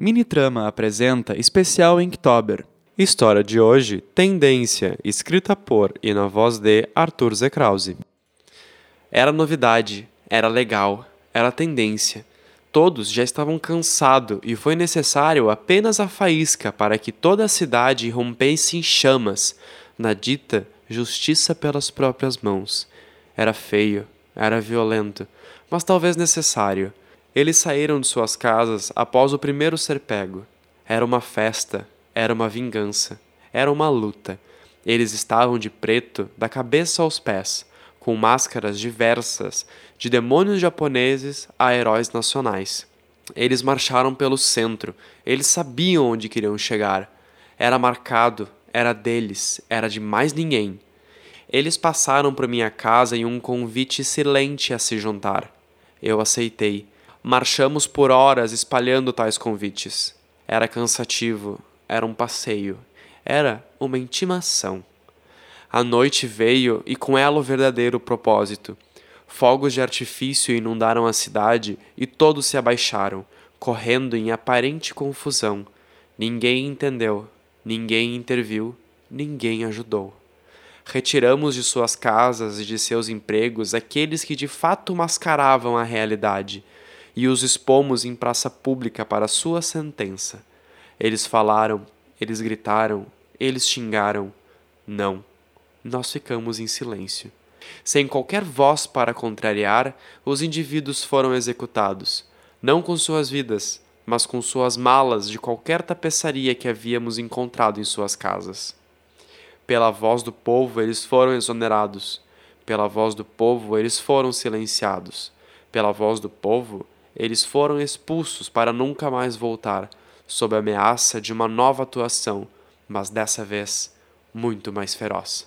Minitrama apresenta especial Inktober. História de hoje, Tendência, escrita por e na voz de Arthur Z. Krause. Era novidade, era legal, era tendência. Todos já estavam cansados e foi necessário apenas a faísca para que toda a cidade rompesse em chamas, na dita justiça pelas próprias mãos. Era feio, era violento, mas talvez necessário. Eles saíram de suas casas após o primeiro ser pego. Era uma festa, era uma vingança, era uma luta. Eles estavam de preto, da cabeça aos pés, com máscaras diversas, de demônios japoneses a heróis nacionais. Eles marcharam pelo centro, eles sabiam onde queriam chegar. Era marcado, era deles, era de mais ninguém. Eles passaram por minha casa em um convite silente a se juntar. Eu aceitei Marchamos por horas espalhando tais convites. Era cansativo, era um passeio, era uma intimação. A noite veio e com ela o verdadeiro propósito. Fogos de artifício inundaram a cidade e todos se abaixaram, correndo em aparente confusão. Ninguém entendeu, ninguém interviu, ninguém ajudou. Retiramos de suas casas e de seus empregos aqueles que de fato mascaravam a realidade e os expomos em praça pública para sua sentença. Eles falaram, eles gritaram, eles xingaram. Não, nós ficamos em silêncio. Sem qualquer voz para contrariar, os indivíduos foram executados, não com suas vidas, mas com suas malas de qualquer tapeçaria que havíamos encontrado em suas casas. Pela voz do povo eles foram exonerados, pela voz do povo eles foram silenciados, pela voz do povo eles foram expulsos para nunca mais voltar, sob a ameaça de uma nova atuação, mas dessa vez muito mais feroz.